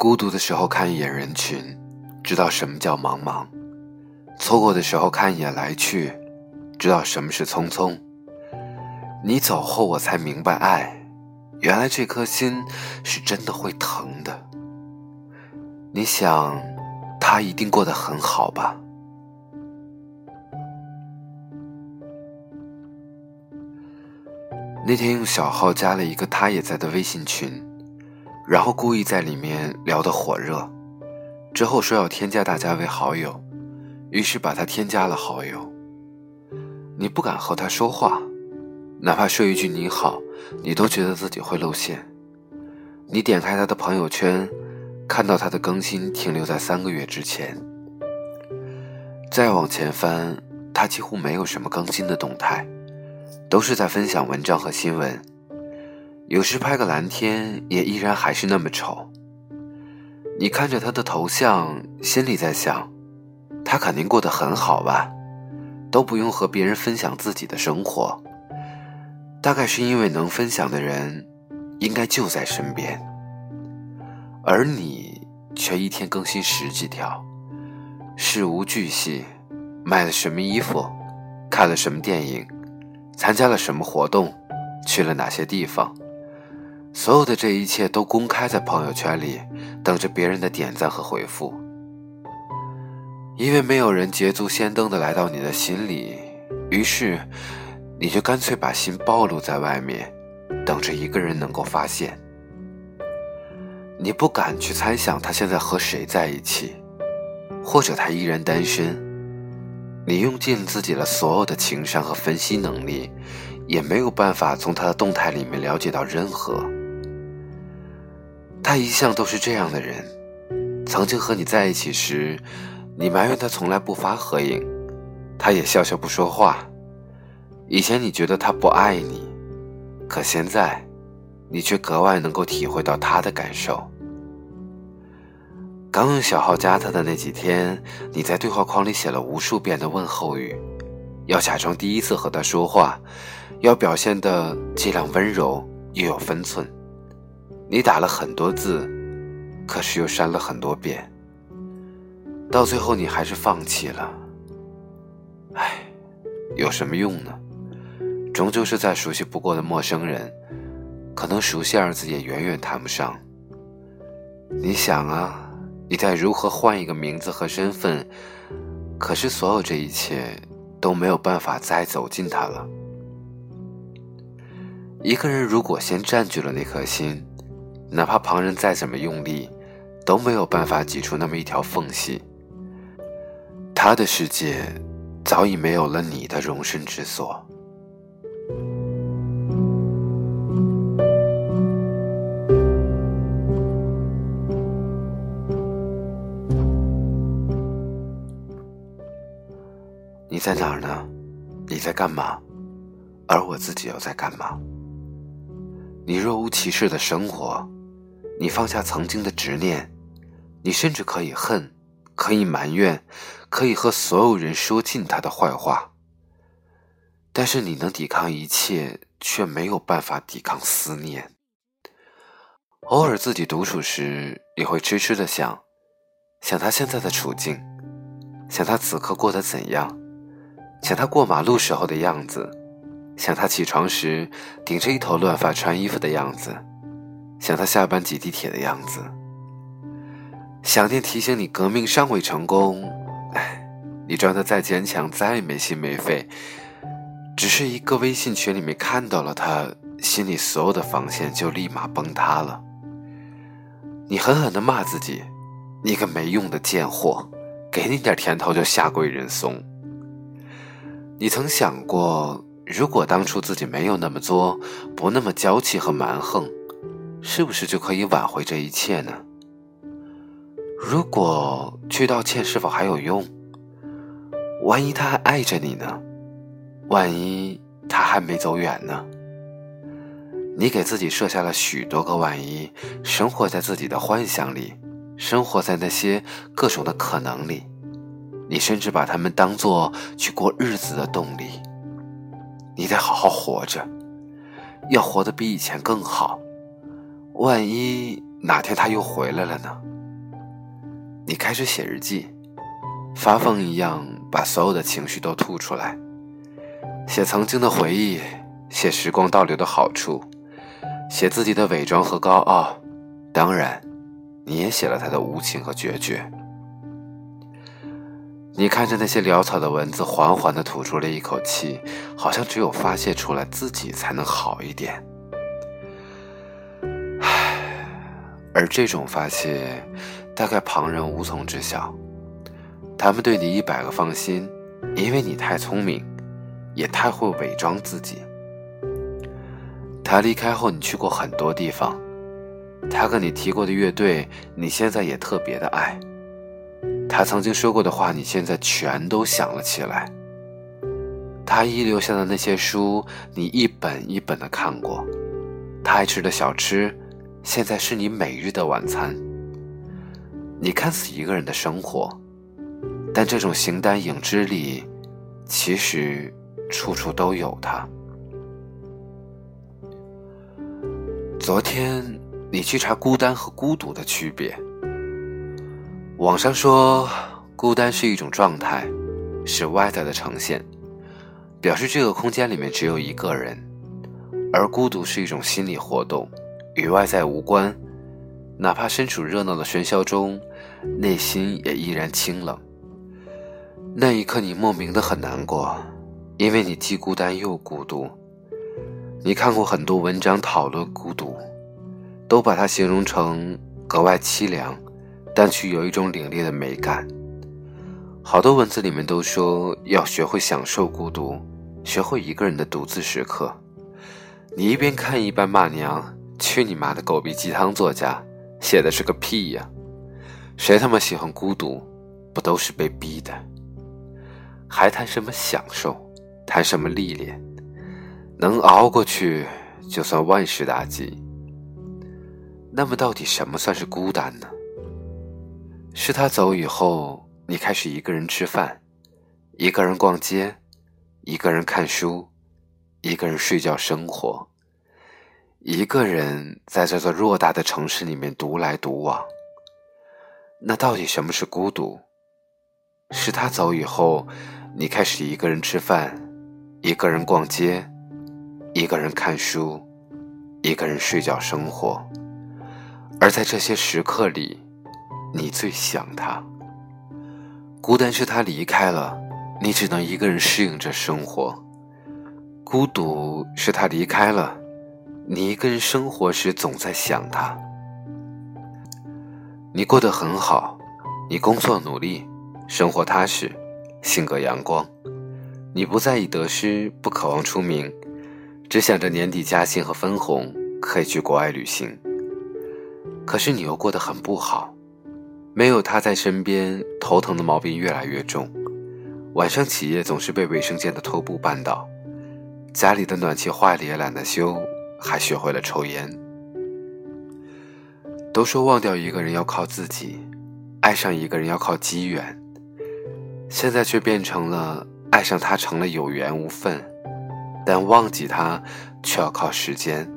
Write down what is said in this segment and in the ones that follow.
孤独的时候看一眼人群，知道什么叫茫茫；错过的时候看一眼来去，知道什么是匆匆。你走后，我才明白，爱，原来这颗心是真的会疼的。你想，他一定过得很好吧？那天用小号加了一个他也在的微信群。然后故意在里面聊得火热，之后说要添加大家为好友，于是把他添加了好友。你不敢和他说话，哪怕说一句你好，你都觉得自己会露馅。你点开他的朋友圈，看到他的更新停留在三个月之前。再往前翻，他几乎没有什么更新的动态，都是在分享文章和新闻。有时拍个蓝天，也依然还是那么丑。你看着他的头像，心里在想，他肯定过得很好吧，都不用和别人分享自己的生活。大概是因为能分享的人，应该就在身边，而你却一天更新十几条，事无巨细，买了什么衣服，看了什么电影，参加了什么活动，去了哪些地方。所有的这一切都公开在朋友圈里，等着别人的点赞和回复。因为没有人捷足先登的来到你的心里，于是你就干脆把心暴露在外面，等着一个人能够发现。你不敢去猜想他现在和谁在一起，或者他依然单身。你用尽自己的所有的情商和分析能力，也没有办法从他的动态里面了解到任何。他一向都是这样的人，曾经和你在一起时，你埋怨他从来不发合影，他也笑笑不说话。以前你觉得他不爱你，可现在，你却格外能够体会到他的感受。刚用小号加他的那几天，你在对话框里写了无数遍的问候语，要假装第一次和他说话，要表现的尽量温柔又有分寸。你打了很多字，可是又删了很多遍。到最后，你还是放弃了。唉，有什么用呢？终究是再熟悉不过的陌生人，可能熟悉二字也远远谈不上。你想啊，你在如何换一个名字和身份？可是所有这一切都没有办法再走近他了。一个人如果先占据了那颗心，哪怕旁人再怎么用力，都没有办法挤出那么一条缝隙。他的世界早已没有了你的容身之所。你在哪儿呢？你在干嘛？而我自己又在干嘛？你若无其事的生活。你放下曾经的执念，你甚至可以恨，可以埋怨，可以和所有人说尽他的坏话。但是你能抵抗一切，却没有办法抵抗思念。偶尔自己独处时，也会痴痴的想，想他现在的处境，想他此刻过得怎样，想他过马路时候的样子，想他起床时顶着一头乱发穿衣服的样子。想他下班挤地铁的样子，想念提醒你革命尚未成功。哎，你装的再坚强，再没心没肺，只是一个微信群里面看到了他，心里所有的防线就立马崩塌了。你狠狠的骂自己，你个没用的贱货，给你点甜头就下跪认怂。你曾想过，如果当初自己没有那么作，不那么娇气和蛮横？是不是就可以挽回这一切呢？如果去道歉，是否还有用？万一他还爱着你呢？万一他还没走远呢？你给自己设下了许多个万一，生活在自己的幻想里，生活在那些各种的可能里，你甚至把他们当做去过日子的动力。你得好好活着，要活得比以前更好。万一哪天他又回来了呢？你开始写日记，发疯一样把所有的情绪都吐出来，写曾经的回忆，写时光倒流的好处，写自己的伪装和高傲，当然，你也写了他的无情和决绝。你看着那些潦草的文字，缓缓地吐出了一口气，好像只有发泄出来，自己才能好一点。而这种发泄，大概旁人无从知晓。他们对你一百个放心，因为你太聪明，也太会伪装自己。他离开后，你去过很多地方，他跟你提过的乐队，你现在也特别的爱。他曾经说过的话，你现在全都想了起来。他遗留下的那些书，你一本一本的看过。他爱吃的小吃，现在是你每日的晚餐。你看似一个人的生活，但这种形单影只里，其实处处都有他。昨天你去查孤单和孤独的区别。网上说，孤单是一种状态，是外在的呈现，表示这个空间里面只有一个人；而孤独是一种心理活动，与外在无关，哪怕身处热闹的喧嚣中，内心也依然清冷。那一刻，你莫名的很难过，因为你既孤单又孤独。你看过很多文章讨论孤独，都把它形容成格外凄凉。但却有一种凛冽的美感。好多文字里面都说要学会享受孤独，学会一个人的独自时刻。你一边看一边骂娘：“去你妈的狗逼鸡汤作家，写的是个屁呀！谁他妈喜欢孤独？不都是被逼的？还谈什么享受？谈什么历练？能熬过去就算万事大吉。那么到底什么算是孤单呢？”是他走以后，你开始一个人吃饭，一个人逛街，一个人看书，一个人睡觉，生活，一个人在这座偌大的城市里面独来独往。那到底什么是孤独？是他走以后，你开始一个人吃饭，一个人逛街，一个人看书，一个人睡觉，生活，而在这些时刻里。你最想他，孤单是他离开了，你只能一个人适应着生活；孤独是他离开了，你一个人生活时总在想他。你过得很好，你工作努力，生活踏实，性格阳光，你不在意得失，不渴望出名，只想着年底加薪和分红，可以去国外旅行。可是你又过得很不好。没有他在身边，头疼的毛病越来越重。晚上起夜总是被卫生间的拖布绊倒，家里的暖气坏了也懒得修，还学会了抽烟。都说忘掉一个人要靠自己，爱上一个人要靠机缘，现在却变成了爱上他成了有缘无分，但忘记他却要靠时间。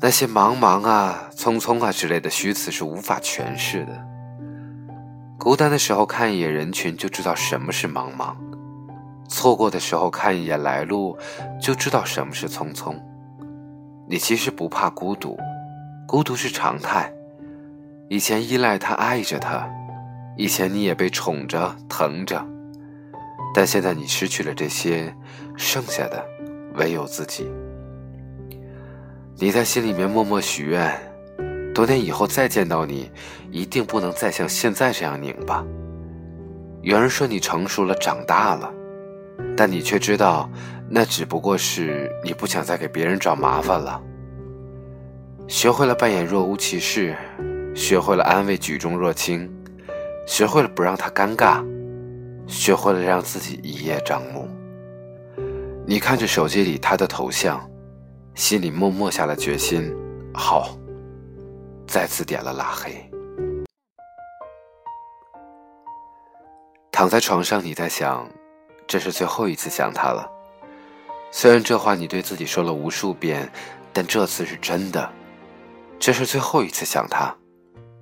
那些茫茫啊、匆匆啊之类的虚词是无法诠释的。孤单的时候看一眼人群就知道什么是茫茫，错过的时候看一眼来路就知道什么是匆匆。你其实不怕孤独，孤独是常态。以前依赖他、爱着他，以前你也被宠着、疼着，但现在你失去了这些，剩下的唯有自己。你在心里面默默许愿，多年以后再见到你，一定不能再像现在这样拧巴。有人说你成熟了，长大了，但你却知道，那只不过是你不想再给别人找麻烦了。学会了扮演若无其事，学会了安慰举重若轻，学会了不让他尴尬，学会了让自己一叶障目。你看着手机里他的头像。心里默默下了决心，好，再次点了拉黑。躺在床上，你在想，这是最后一次想他了。虽然这话你对自己说了无数遍，但这次是真的，这是最后一次想他，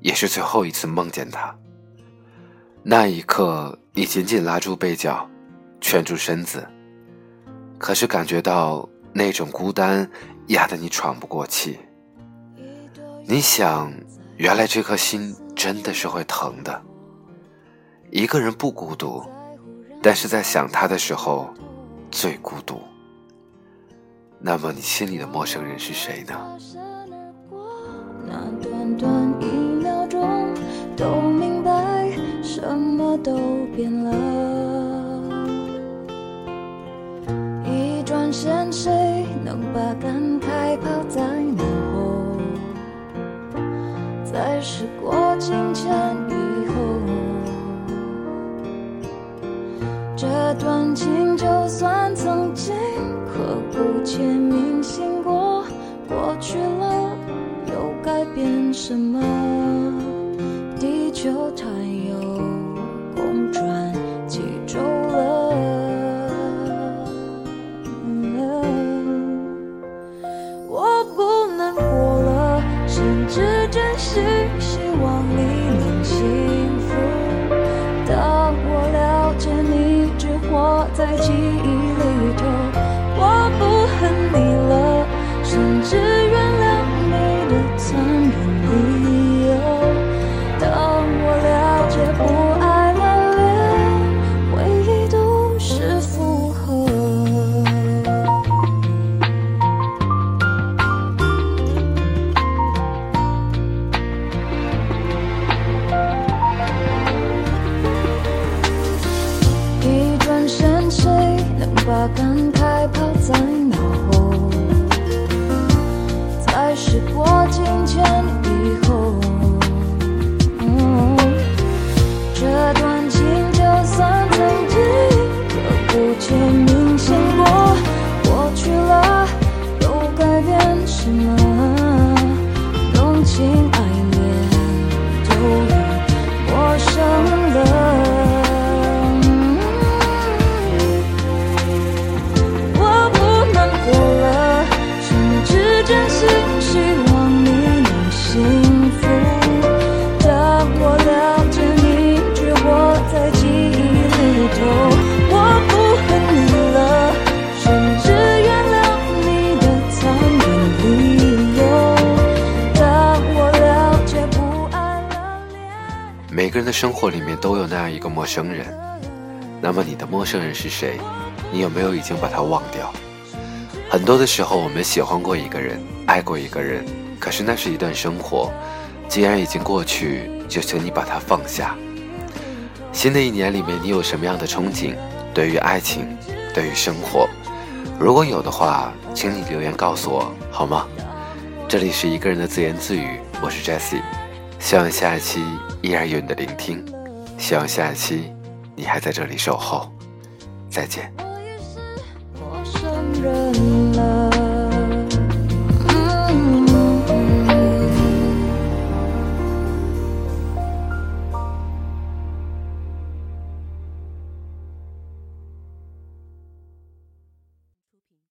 也是最后一次梦见他。那一刻，你紧紧拉住背角，蜷住身子，可是感觉到那种孤单压得你喘不过气。你想，原来这颗心真的是会疼的。一个人不孤独，但是在想他的时候，最孤独。那么你心里的陌生人是谁呢？那短短一秒钟，都明白什么都变了。一转身，谁能把感不见明是过每个人的生活里面都有那样一个陌生人，那么你的陌生人是谁？你有没有已经把他忘掉？很多的时候，我们喜欢过一个人，爱过一个人，可是那是一段生活，既然已经过去，就请你把它放下。新的一年里面，你有什么样的憧憬？对于爱情，对于生活，如果有的话，请你留言告诉我好吗？这里是一个人的自言自语，我是 Jessie 希望下一期依然有你的聆听，希望下一期你还在这里守候。再见。我也是陌生人。